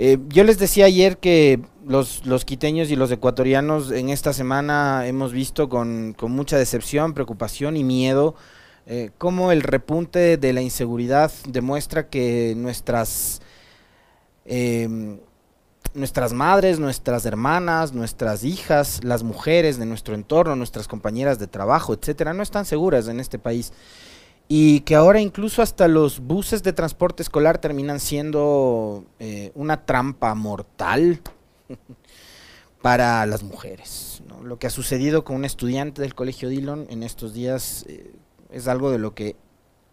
Eh, yo les decía ayer que los, los, quiteños y los ecuatorianos en esta semana hemos visto con, con mucha decepción, preocupación y miedo eh, cómo el repunte de la inseguridad demuestra que nuestras, eh, nuestras madres, nuestras hermanas, nuestras hijas, las mujeres de nuestro entorno, nuestras compañeras de trabajo, etcétera, no están seguras en este país y que ahora incluso hasta los buses de transporte escolar terminan siendo eh, una trampa mortal para las mujeres. Lo que ha sucedido con un estudiante del Colegio Dillon en estos días eh, es algo de lo que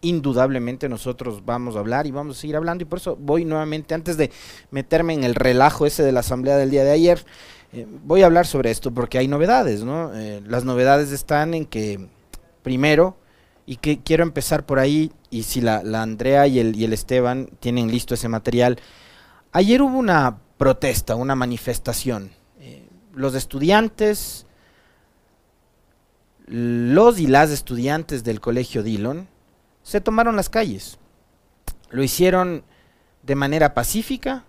indudablemente nosotros vamos a hablar y vamos a seguir hablando y por eso voy nuevamente, antes de meterme en el relajo ese de la asamblea del día de ayer, eh, voy a hablar sobre esto porque hay novedades, ¿no? Las novedades están en que, primero, y que quiero empezar por ahí, y si la, la Andrea y el, y el Esteban tienen listo ese material, ayer hubo una protesta, una manifestación. Eh, los estudiantes, los y las estudiantes del colegio Dillon se tomaron las calles. Lo hicieron de manera pacífica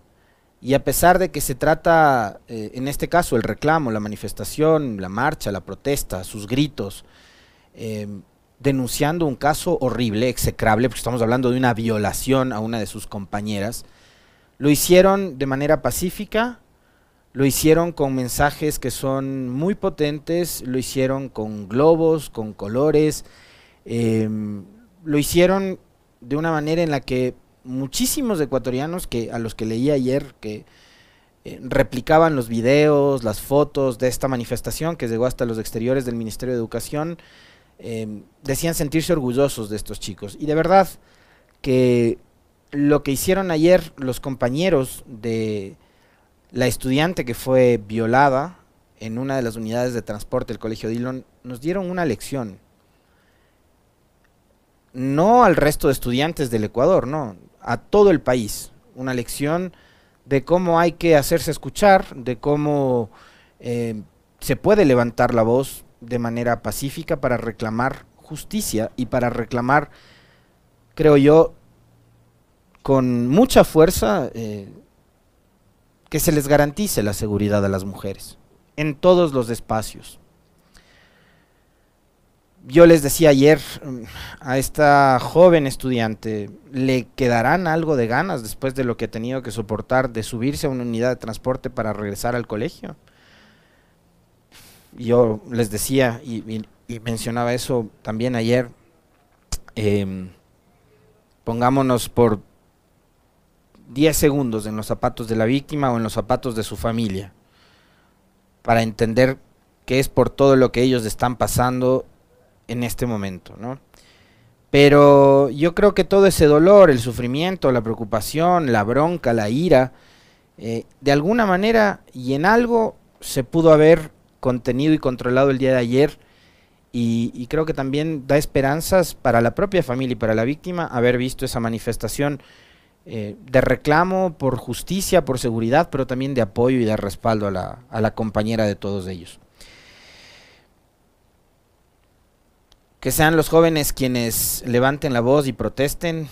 y a pesar de que se trata, eh, en este caso, el reclamo, la manifestación, la marcha, la protesta, sus gritos, eh, denunciando un caso horrible, execrable, porque estamos hablando de una violación a una de sus compañeras, lo hicieron de manera pacífica, lo hicieron con mensajes que son muy potentes, lo hicieron con globos, con colores, eh, lo hicieron de una manera en la que muchísimos ecuatorianos que a los que leí ayer que eh, replicaban los videos, las fotos de esta manifestación que llegó hasta los exteriores del Ministerio de Educación, eh, decían sentirse orgullosos de estos chicos. Y de verdad que lo que hicieron ayer los compañeros de la estudiante que fue violada en una de las unidades de transporte del Colegio Dillon nos dieron una lección. No al resto de estudiantes del Ecuador, no, a todo el país. Una lección de cómo hay que hacerse escuchar, de cómo eh, se puede levantar la voz de manera pacífica para reclamar justicia y para reclamar, creo yo, con mucha fuerza eh, que se les garantice la seguridad a las mujeres en todos los espacios. Yo les decía ayer mm, a esta joven estudiante, ¿le quedarán algo de ganas después de lo que ha tenido que soportar de subirse a una unidad de transporte para regresar al colegio? Yo les decía y, mencionaba eso también ayer, eh, pongámonos por 10 segundos en los zapatos de la víctima o en los zapatos de su familia para entender que es por todo lo que ellos están pasando en este momento, ¿no? Pero yo creo que todo ese dolor, el sufrimiento, la preocupación, la bronca, la ira, eh, de alguna manera y en algo se pudo haber contenido y controlado el día de ayer y, creo que también da esperanzas para la propia familia y para la víctima haber visto esa manifestación eh, de reclamo por justicia, por seguridad, pero también de apoyo y de respaldo a la, a la compañera de todos ellos. Que sean los jóvenes quienes levanten la voz y protesten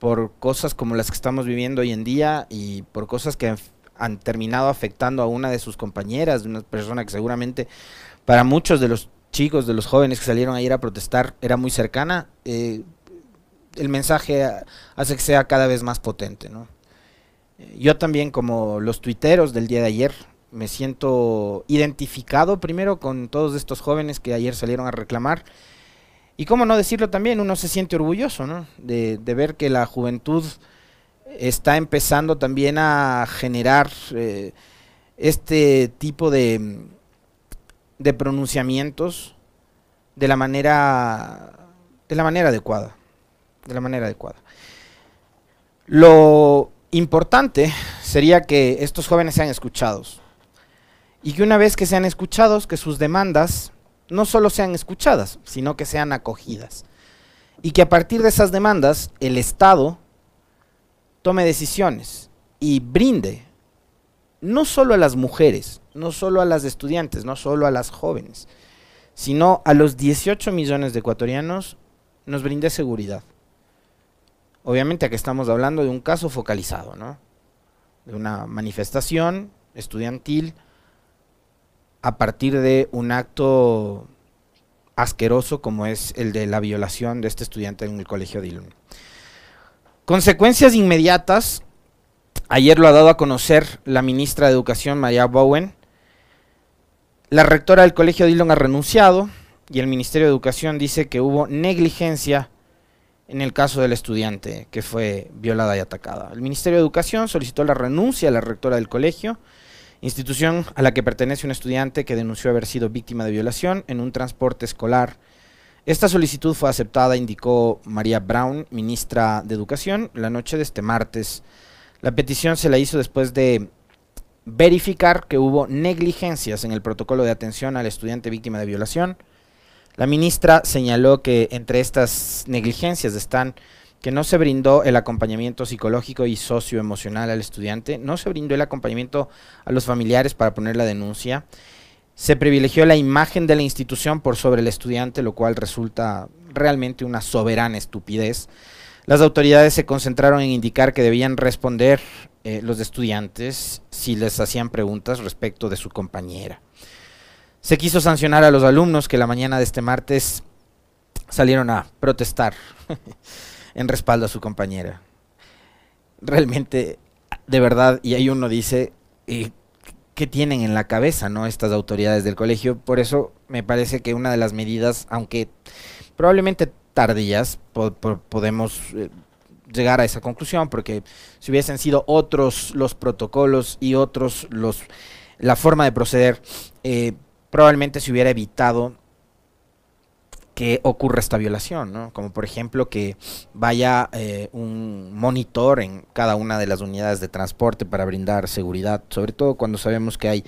por cosas como las que estamos viviendo hoy en día y por cosas que han terminado afectando a una de sus compañeras, una persona que seguramente para muchos de los chicos, de los jóvenes que salieron ayer a protestar, era muy cercana. Eh, el mensaje hace que sea cada vez más potente. ¿no? Yo también, como los tuiteros del día de ayer, me siento identificado primero con todos estos jóvenes que ayer salieron a reclamar. Y cómo no decirlo también, uno se siente orgulloso ¿no? de ver que la juventud está empezando también a generar eh, este tipo de, de pronunciamientos de la manera de la manera adecuada de la manera adecuada. Lo importante sería que estos jóvenes sean escuchados y que una vez que sean escuchados, que sus demandas no solo sean escuchadas, sino que sean acogidas. Y que a partir de esas demandas el Estado tome decisiones y brinde no solo a las mujeres, no solo a las estudiantes, no solo a las jóvenes, sino a los 18 millones de ecuatorianos nos brinde seguridad. Obviamente aquí estamos hablando de un caso focalizado, ¿no? de una manifestación estudiantil a partir de un acto asqueroso como es el de la violación de este estudiante en el colegio Dillon. Consecuencias inmediatas, ayer lo ha dado a conocer la ministra de Educación, María Bowen. La rectora del colegio Dillon ha renunciado y el Ministerio de Educación dice que hubo negligencia en el caso del estudiante que fue violada y atacada. El Ministerio de Educación solicitó la renuncia a la rectora del colegio, institución a la que pertenece un estudiante que denunció haber sido víctima de violación en un transporte escolar. Esta solicitud fue aceptada, indicó María Brown, ministra de Educación, la noche de este martes. La petición se la hizo después de verificar que hubo negligencias en el protocolo de atención al estudiante víctima de violación, la ministra señaló que entre estas negligencias están que no se brindó el acompañamiento psicológico y socioemocional al estudiante, no se brindó el acompañamiento a los familiares para poner la denuncia, se privilegió la imagen de la institución por sobre el estudiante, lo cual resulta realmente una soberana estupidez. Las autoridades se concentraron en indicar que debían responder eh, los estudiantes si les hacían preguntas respecto de su compañera. Se quiso sancionar a los alumnos que la mañana de este martes salieron a protestar en respaldo a su compañera. Realmente, de verdad, y ahí uno dice, eh, ¿qué tienen en la cabeza no estas autoridades del colegio? Por eso me parece que una de las medidas, aunque probablemente tardías, podemos eh, llegar a esa conclusión, porque si hubiesen sido otros los protocolos y otros los la forma de proceder, eh, probablemente se hubiera evitado que ocurra esta violación, ¿no? Como por ejemplo que vaya eh, un monitor en cada una de las unidades de transporte para brindar seguridad, sobre todo cuando sabemos que hay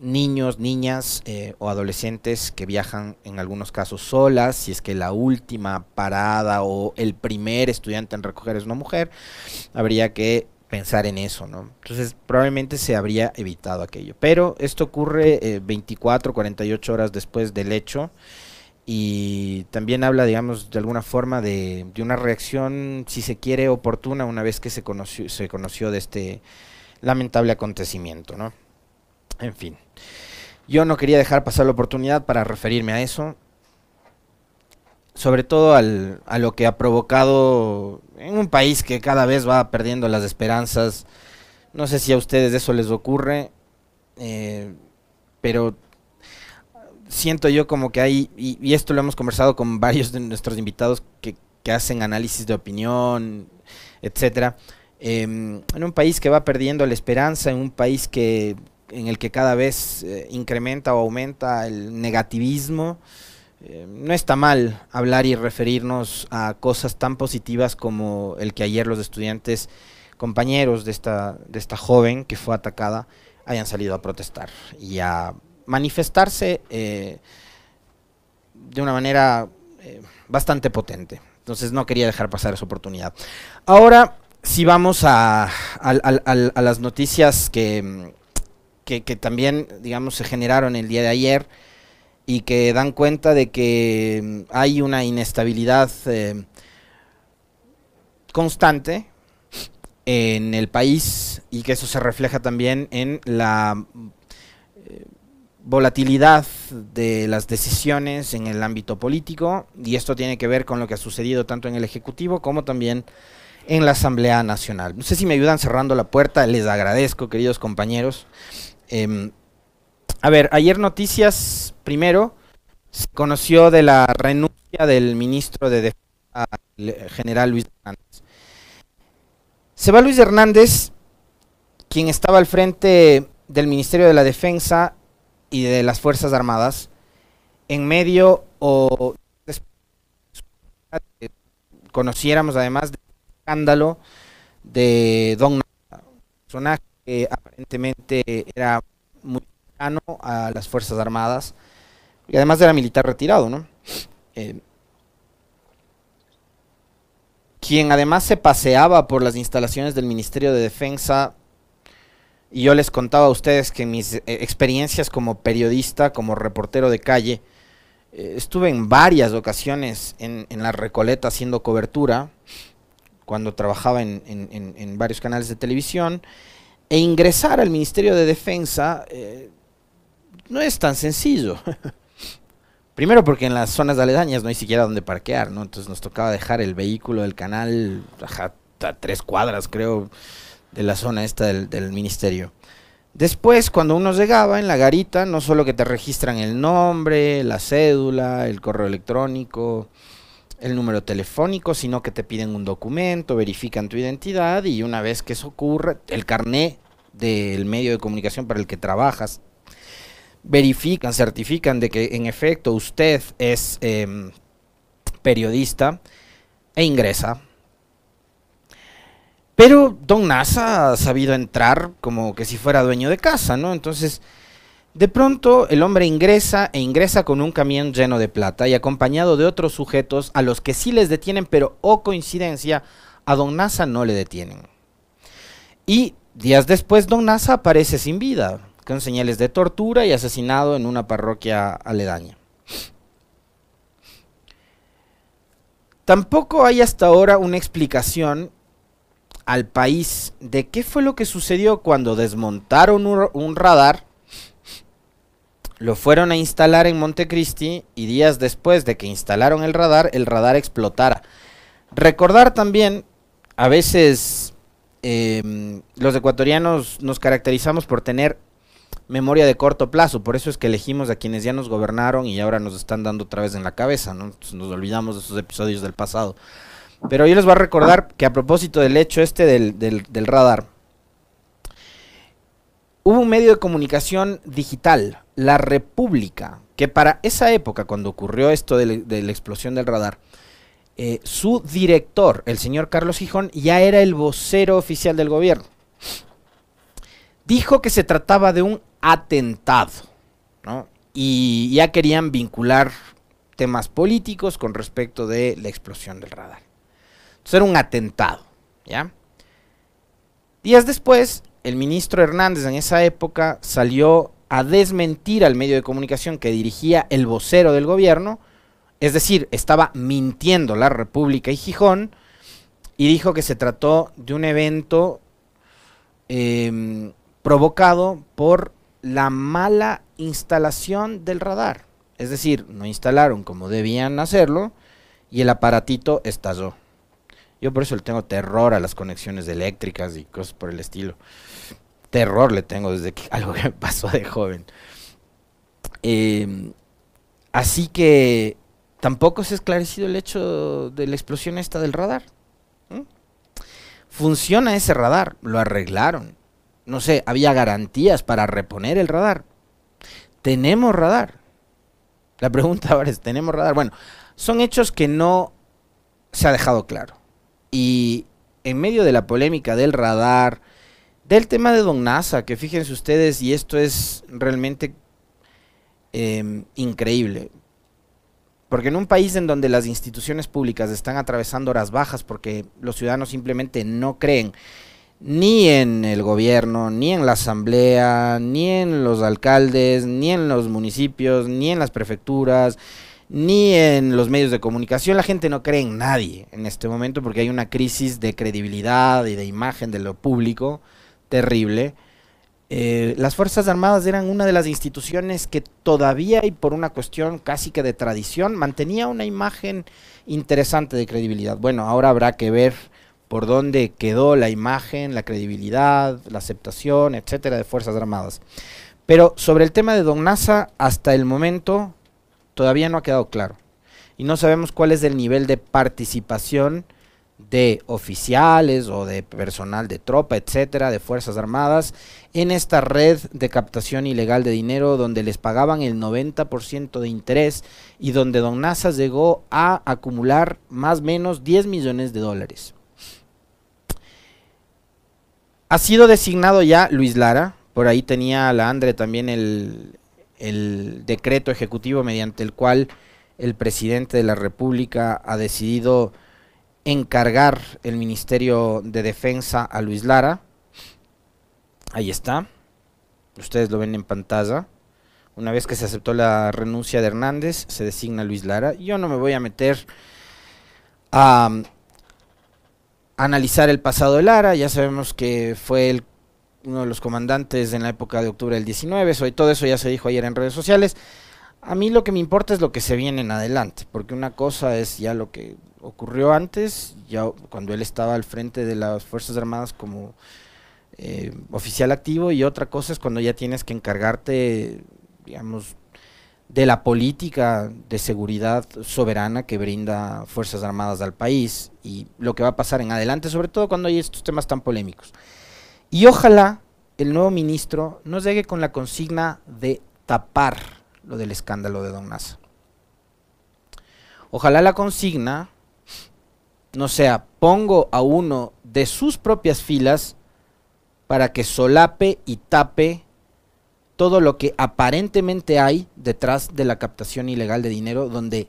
niños, niñas eh, o adolescentes que viajan en algunos casos solas, si es que la última parada o el primer estudiante en recoger es una mujer, habría que pensar en eso, ¿no? Entonces probablemente se habría evitado aquello. Pero esto ocurre 24, eh, 48 horas después del hecho y también habla, digamos, de alguna forma de, de, una reacción, si se quiere, oportuna una vez que se conoció, se conoció de este lamentable acontecimiento, ¿no? En fin. Yo no quería dejar pasar la oportunidad para referirme a eso sobre todo al, a lo que ha provocado en un país que cada vez va perdiendo las esperanzas. No sé si a ustedes eso les ocurre, eh, pero siento yo como que hay, y, esto lo hemos conversado con varios de nuestros invitados que, que hacen análisis de opinión, etcétera. Em, en un país que va perdiendo la esperanza, en un país que en el que cada vez eh, incrementa o aumenta el negativismo, eh, no está mal hablar y referirnos a cosas tan positivas como el que ayer los estudiantes compañeros de esta, de esta joven que fue atacada hayan salido a protestar y a manifestarse eh, de una manera eh, bastante potente. Entonces no quería dejar pasar esa oportunidad. Ahora, si vamos a, las noticias que, también, digamos, se generaron el día de ayer, y que dan cuenta de que mm, hay una inestabilidad eh, constante en el país y que eso se refleja también en la volatilidad de las decisiones en el ámbito político y esto tiene que ver con lo que ha sucedido tanto en el Ejecutivo como también en la Asamblea Nacional. No sé si me ayudan cerrando la puerta, les agradezco queridos compañeros. Em, a ver, ayer noticias, primero, se conoció de la renuncia del ministro de Defensa, general Luis Hernández. Se va Luis Hernández, quien estaba al frente del Ministerio de la Defensa y de las Fuerzas Armadas, en medio o conociéramos además del escándalo de Don personaje que aparentemente era muy a las Fuerzas Armadas y además era militar retirado, ¿no? Eh, quien además se paseaba por las instalaciones del Ministerio de Defensa y yo les contaba a ustedes que mis eh, experiencias como periodista, como reportero de calle, eh, estuve en varias ocasiones en, la Recoleta haciendo cobertura, cuando trabajaba en, en varios canales de televisión, E ingresar al Ministerio de Defensa eh, no es tan sencillo. Primero porque en las zonas aledañas no hay siquiera donde parquear, ¿no? Entonces nos tocaba dejar el vehículo del canal a tres cuadras, creo, de la zona esta del, del, ministerio. Después, cuando uno llegaba en la garita, no solo que te registran el nombre, la cédula, el correo electrónico, el número telefónico, sino que te piden un documento, verifican tu identidad y una vez que eso ocurre, el carné del medio de comunicación para el que trabajas verifican, certifican de que en efecto usted es em, periodista e ingresa. Pero Don Nasa ha sabido entrar como que si fuera dueño de casa, ¿no? Entonces, de pronto el hombre ingresa e ingresa con un camión lleno de plata y acompañado de otros sujetos a los que sí les detienen, pero o oh coincidencia, a Don Nasa no le detienen. Y días después Don Nasa aparece sin vida con señales de tortura y asesinado en una parroquia aledaña. Tampoco hay hasta ahora una explicación al país de qué fue lo que sucedió cuando desmontaron un, radar, lo fueron a instalar en Montecristi y días después de que instalaron el radar, el radar explotara. Recordar también, a veces em, los ecuatorianos nos caracterizamos por tener memoria de corto plazo, por eso es que elegimos a quienes ya nos gobernaron y ahora nos están dando otra vez en la cabeza, ¿no? nos olvidamos de esos episodios del pasado. Pero yo les voy a recordar que a propósito del hecho este del, del, radar, hubo un medio de comunicación digital, La República, que para esa época, cuando ocurrió esto de, la explosión del radar, eh, su director, el señor Carlos Gijón, ya era el vocero oficial del gobierno. Dijo que se trataba de un atentado. Y ya querían vincular temas políticos con respecto de la explosión del radar. Entonces era un atentado, ¿ya? Días después, el ministro Hernández en esa época salió a desmentir al medio de comunicación que dirigía el vocero del gobierno, es decir, estaba mintiendo la República y Gijón, y dijo que se trató de un evento em, provocado por la mala instalación del radar. Es decir, no instalaron como debían hacerlo y el aparatito estalló. Yo por eso le tengo terror a las conexiones eléctricas y cosas por el estilo. Terror le tengo desde que algo que me pasó de joven. Em, así que tampoco se ha esclarecido el hecho de la explosión esta del radar. Funciona ese radar, lo arreglaron no sé, había garantías para reponer el radar. ¿Tenemos radar? La pregunta ahora es, ¿tenemos radar? Bueno, son hechos que no se ha dejado claro. Y en medio de la polémica del radar, del tema de Don NASA, que fíjense ustedes, y esto es realmente em, increíble, porque en un país en donde las instituciones públicas están atravesando horas bajas porque los ciudadanos simplemente no creen ni en el gobierno, ni en la asamblea, ni en los alcaldes, ni en los municipios, ni en las prefecturas, ni en los medios de comunicación. La gente no cree en nadie en este momento porque hay una crisis de credibilidad y de imagen de lo público terrible. Eh, las Fuerzas Armadas eran una de las instituciones que todavía y por una cuestión casi que de tradición mantenía una imagen interesante de credibilidad. Bueno, ahora habrá que ver por dónde quedó la imagen, la credibilidad, la aceptación, etcétera, de Fuerzas Armadas. Pero sobre el tema de Don Nasa, hasta el momento todavía no ha quedado claro. Y no sabemos cuál es el nivel de participación de oficiales o de personal de tropa, etcétera, de Fuerzas Armadas, en esta red de captación ilegal de dinero donde les pagaban el 90% de interés y donde Don Nasa llegó a acumular más o menos 10 millones de dólares. Ha sido designado ya Luis Lara, por ahí tenía la Andre también el, decreto ejecutivo mediante el cual el presidente de la República ha decidido encargar el Ministerio de Defensa a Luis Lara. Ahí está. Ustedes lo ven en pantalla. Una vez que se aceptó la renuncia de Hernández, se designa Luis Lara. Yo no me voy a meter a analizar el pasado de Lara, ya sabemos que fue el, uno de los comandantes en la época de octubre del 19, soy, todo eso ya se dijo ayer en redes sociales. A mí lo que me importa es lo que se viene en adelante, porque una cosa es ya lo que ocurrió antes, ya cuando él estaba al frente de las Fuerzas Armadas como eh, oficial activo, y otra cosa es cuando ya tienes que encargarte, digamos, de la política de seguridad soberana que brinda Fuerzas Armadas al país y lo que va a pasar en adelante, sobre todo cuando hay estos temas tan polémicos. Y ojalá el nuevo ministro nos llegue con la consigna de tapar lo del escándalo de Don Nasa. Ojalá la consigna no sea pongo a uno de sus propias filas para que solape y tape todo lo que aparentemente hay detrás de la captación ilegal de dinero, donde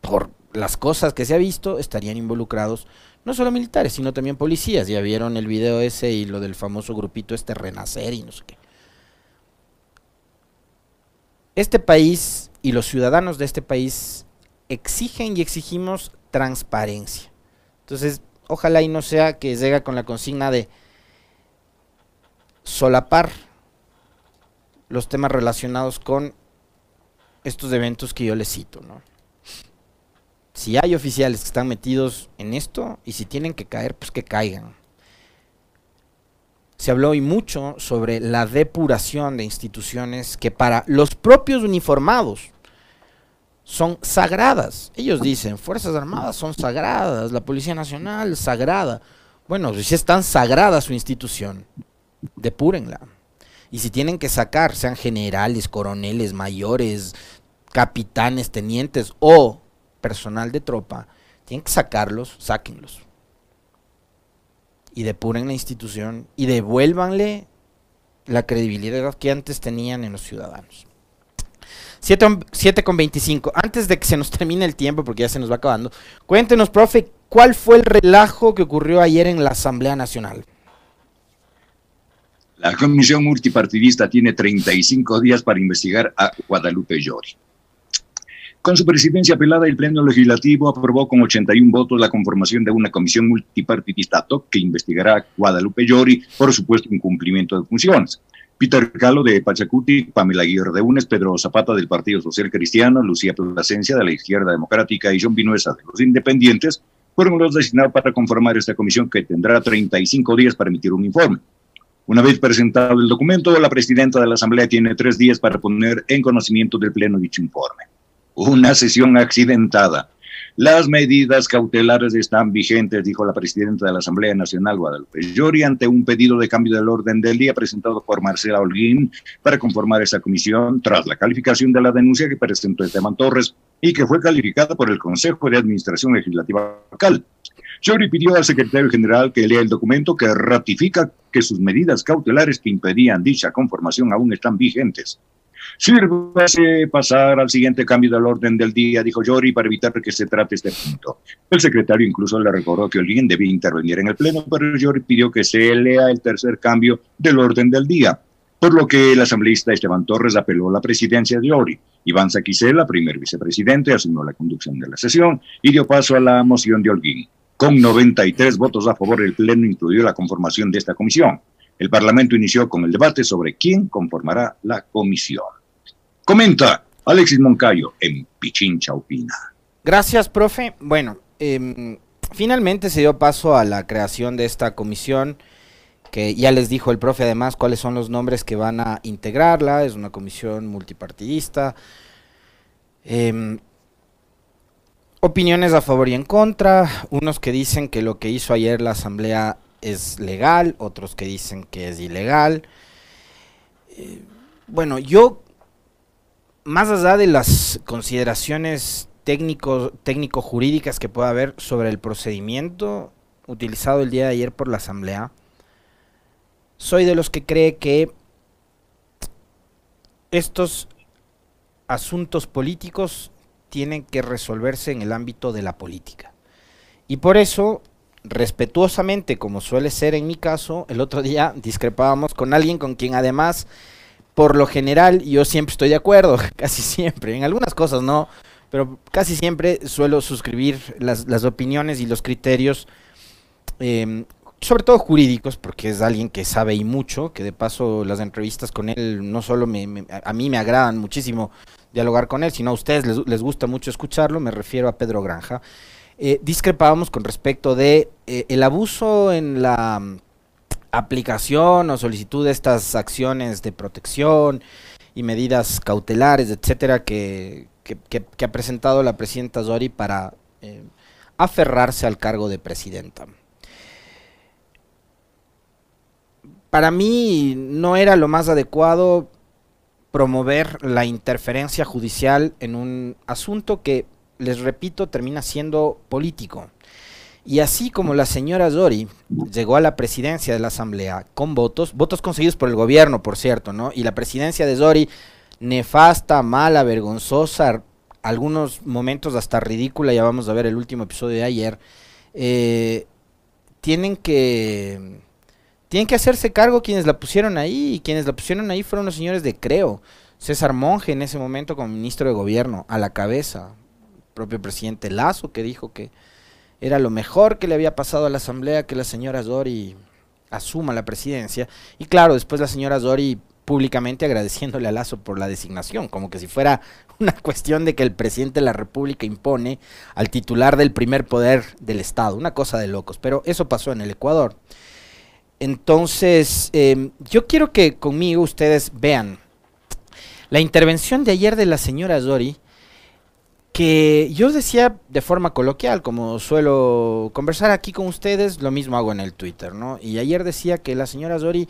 por las cosas que se ha visto estarían involucrados no solo militares, sino también policías. Ya vieron el video ese y lo del famoso grupito este Renacer y no sé qué. Este país y los ciudadanos de este país exigen y exigimos transparencia. Entonces, ojalá y no sea que llegue con la consigna de solapar los temas relacionados con estos eventos que yo les cito, ¿no? Si hay oficiales que están metidos en esto y si tienen que caer, pues que caigan. Se habló hoy mucho sobre la depuración de instituciones que para los propios uniformados son sagradas. Ellos dicen, Fuerzas Armadas son sagradas, la Policía Nacional sagrada. Bueno, si es tan sagrada su institución, depúrenla. Y si tienen que sacar, sean generales, coroneles, mayores, capitanes, tenientes o personal de tropa, tienen que sacarlos, sáquenlos. Y depuren la institución y devuélvanle la credibilidad que antes tenían en los ciudadanos. 7, con 25. Antes de que se nos termine el tiempo, porque ya se nos va acabando, cuéntenos, profe, ¿cuál fue el relajo que ocurrió ayer en la Asamblea Nacional? La comisión multipartidista tiene 35 días para investigar a Guadalupe Llori. Con su presidencia apelada, el Pleno Legislativo aprobó con 81 votos la conformación de una comisión multipartidista que investigará a Guadalupe Llori por supuesto incumplimiento de funciones. Peter Calo de Pachacuti, Pamela Aguirre de Unes, Pedro Zapata del Partido Social Cristiano, Lucía Plasencia de la Izquierda Democrática y John Vinuesa de los Independientes fueron los designados para conformar esta comisión que tendrá 35 días para emitir un informe. Una vez presentado el documento, la presidenta de la Asamblea tiene tres días para poner en conocimiento del Pleno dicho informe. Una sesión accidentada. Las medidas cautelares están vigentes, dijo la presidenta de la Asamblea Nacional, Guadalupe Llori, ante un pedido de cambio del orden del día presentado por Marcela Holguín para conformar esa comisión tras la calificación de la denuncia que presentó Esteban Torres y que fue calificada por el Consejo de Administración Legislativa local. Llori pidió al secretario general que lea el documento que ratifica que sus medidas cautelares que impedían dicha conformación aún están vigentes. Sírvase pasar al siguiente cambio del orden del día, dijo Llori, para evitar que se trate este punto. El secretario incluso le recordó que alguien debía intervenir en el Pleno, pero Llori pidió que se lea el tercer cambio del orden del día, por lo que el asambleísta Esteban Torres apeló a la presidencia de Llori. Iván Saquicela, primer vicepresidente, asumió la conducción de la sesión y dio paso a la moción de Holguín. Con 93 votos a favor, el Pleno incluyó la conformación de esta comisión. El Parlamento inició con el debate sobre quién conformará la comisión. Comenta Alexis Moncayo en Pichincha Opina. Gracias, profe. Bueno, em, finalmente se dio paso a la creación de esta comisión que ya les dijo el profe además cuáles son los nombres que van a integrarla. Es una comisión multipartidista. Eh, opiniones a favor y en contra, unos que dicen que lo que hizo ayer la asamblea es legal, otros que dicen que es ilegal. Eh, bueno, yo, más allá de las consideraciones técnico-jurídicas que pueda haber sobre el procedimiento utilizado el día de ayer por la asamblea, soy de los que cree que estos asuntos políticos tienen que resolverse en el ámbito de la política. Y por eso, respetuosamente, como suele ser en mi caso, el otro día discrepábamos con alguien con quien además, por lo general, yo siempre estoy de acuerdo, casi siempre, en algunas cosas no, pero casi siempre suelo suscribir las, opiniones y los criterios em, sobre todo jurídicos, porque es alguien que sabe y mucho, que de paso las entrevistas con él no solo me, a mí me agradan muchísimo dialogar con él, sino a ustedes les, gusta mucho escucharlo, me refiero a Pedro Granja. Eh, discrepábamos con respecto de eh, el abuso en la aplicación o solicitud de estas acciones de protección y medidas cautelares, etcétera, que, que, ha presentado la presidenta Zori para eh, aferrarse al cargo de presidenta. Para mí no era lo más adecuado promover la interferencia judicial en un asunto que, les repito, termina siendo político. Y así como la señora Zori llegó a la presidencia de la Asamblea con votos, votos conseguidos por el gobierno, por cierto, ¿no? Y la presidencia de Zori nefasta, mala, vergonzosa, algunos momentos hasta ridícula, ya vamos a ver el último episodio de ayer, eh, tienen que tienen que hacerse cargo quienes la pusieron ahí, y quienes la pusieron ahí fueron los señores de Creo, César Monge en ese momento como ministro de gobierno, a la cabeza, propio presidente Lazo que dijo que era lo mejor que le había pasado a la asamblea que la señora Zori asuma la presidencia, y claro, después la señora Zori públicamente agradeciéndole a Lazo por la designación, como que si fuera una cuestión de que el presidente de la República impone al titular del primer poder del Estado, una cosa de locos, pero eso pasó en el Ecuador. Entonces, em, yo quiero que conmigo ustedes vean la intervención de ayer de la señora Zori, que yo decía de forma coloquial, como suelo conversar aquí con ustedes, lo mismo hago en el Twitter, ¿no? Y ayer decía que la señora Zori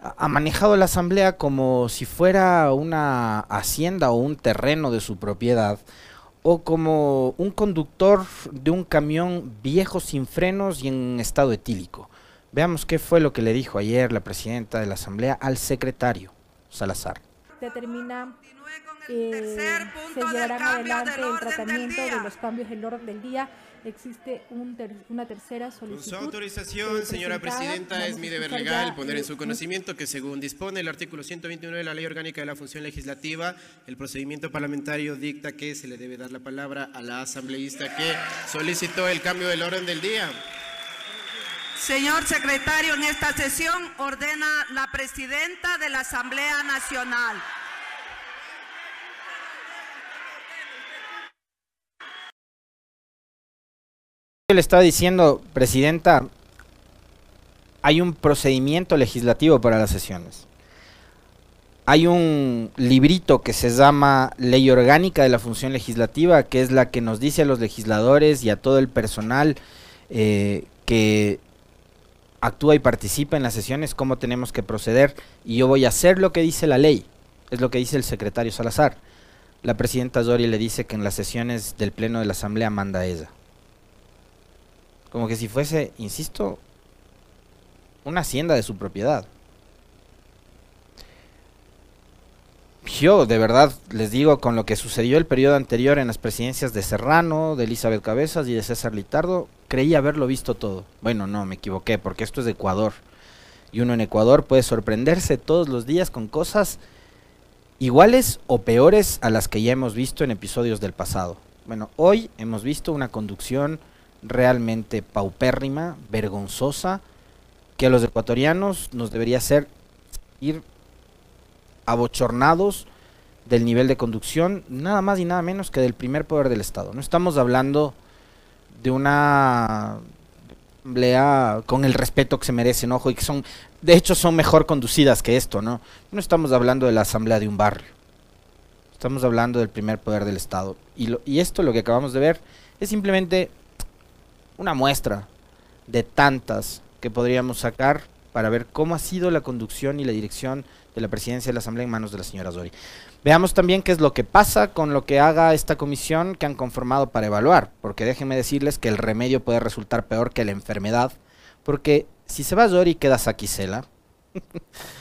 ha manejado la asamblea como si fuera una hacienda o un terreno de su propiedad o como un conductor de un camión viejo sin frenos y en estado etílico. Veamos qué fue lo que le dijo ayer la presidenta de la asamblea al secretario Salazar. Eh, se llevarán adelante el tratamiento de los cambios del orden del día existe una tercera solicitud. Con su autorización, señora presidenta, es mi deber legal poner en su conocimiento que según dispone el artículo 121 de la Ley Orgánica de la Función Legislativa, el procedimiento parlamentario dicta que se le debe dar la palabra a la asambleísta que solicitó el cambio del orden del día. Señor secretario, en esta sesión ordena la presidenta de la Asamblea Nacional. Le estaba diciendo, Presidenta, hay un procedimiento legislativo para las sesiones. Hay un librito que se llama Ley Orgánica de la Función Legislativa, que es la que nos dice a los legisladores y a todo el personal eh, que actúa y participa en las sesiones cómo tenemos que proceder. Y yo voy a hacer lo que dice la ley, es lo que dice el secretario Salazar. La presidenta Zori le dice que en las sesiones del Pleno de la Asamblea manda ella. Como que si fuese, insisto, una hacienda de su propiedad. Yo, de verdad, les digo, con lo que sucedió el periodo anterior en las presidencias de Serrano, de Elizabeth Cabezas y de César Litardo, creí haberlo visto todo. Bueno, no, me equivoqué, porque esto es de Ecuador. Y uno en Ecuador puede sorprenderse todos los días con cosas iguales o peores a las que ya hemos visto en episodios del pasado. Bueno, hoy hemos visto una conducción realmente paupérrima, vergonzosa, que a los ecuatorianos nos debería hacer ir abochornados del nivel de conducción, nada más y nada menos que del primer poder del Estado. No estamos hablando de una asamblea con el respeto que se merecen, ojo, y que son, de hecho son mejor conducidas que esto, ¿no? No estamos hablando de la asamblea de un barrio. Estamos hablando del primer poder del Estado. Y, y esto, lo que acabamos de ver, es simplemente una muestra de tantas que podríamos sacar para ver cómo ha sido la conducción y la dirección de la presidencia de la Asamblea en manos de la señora Zori. Veamos también qué es lo que pasa con lo que haga esta comisión que han conformado para evaluar, porque déjenme decirles que el remedio puede resultar peor que la enfermedad, porque si se va Zori queda Saquicela.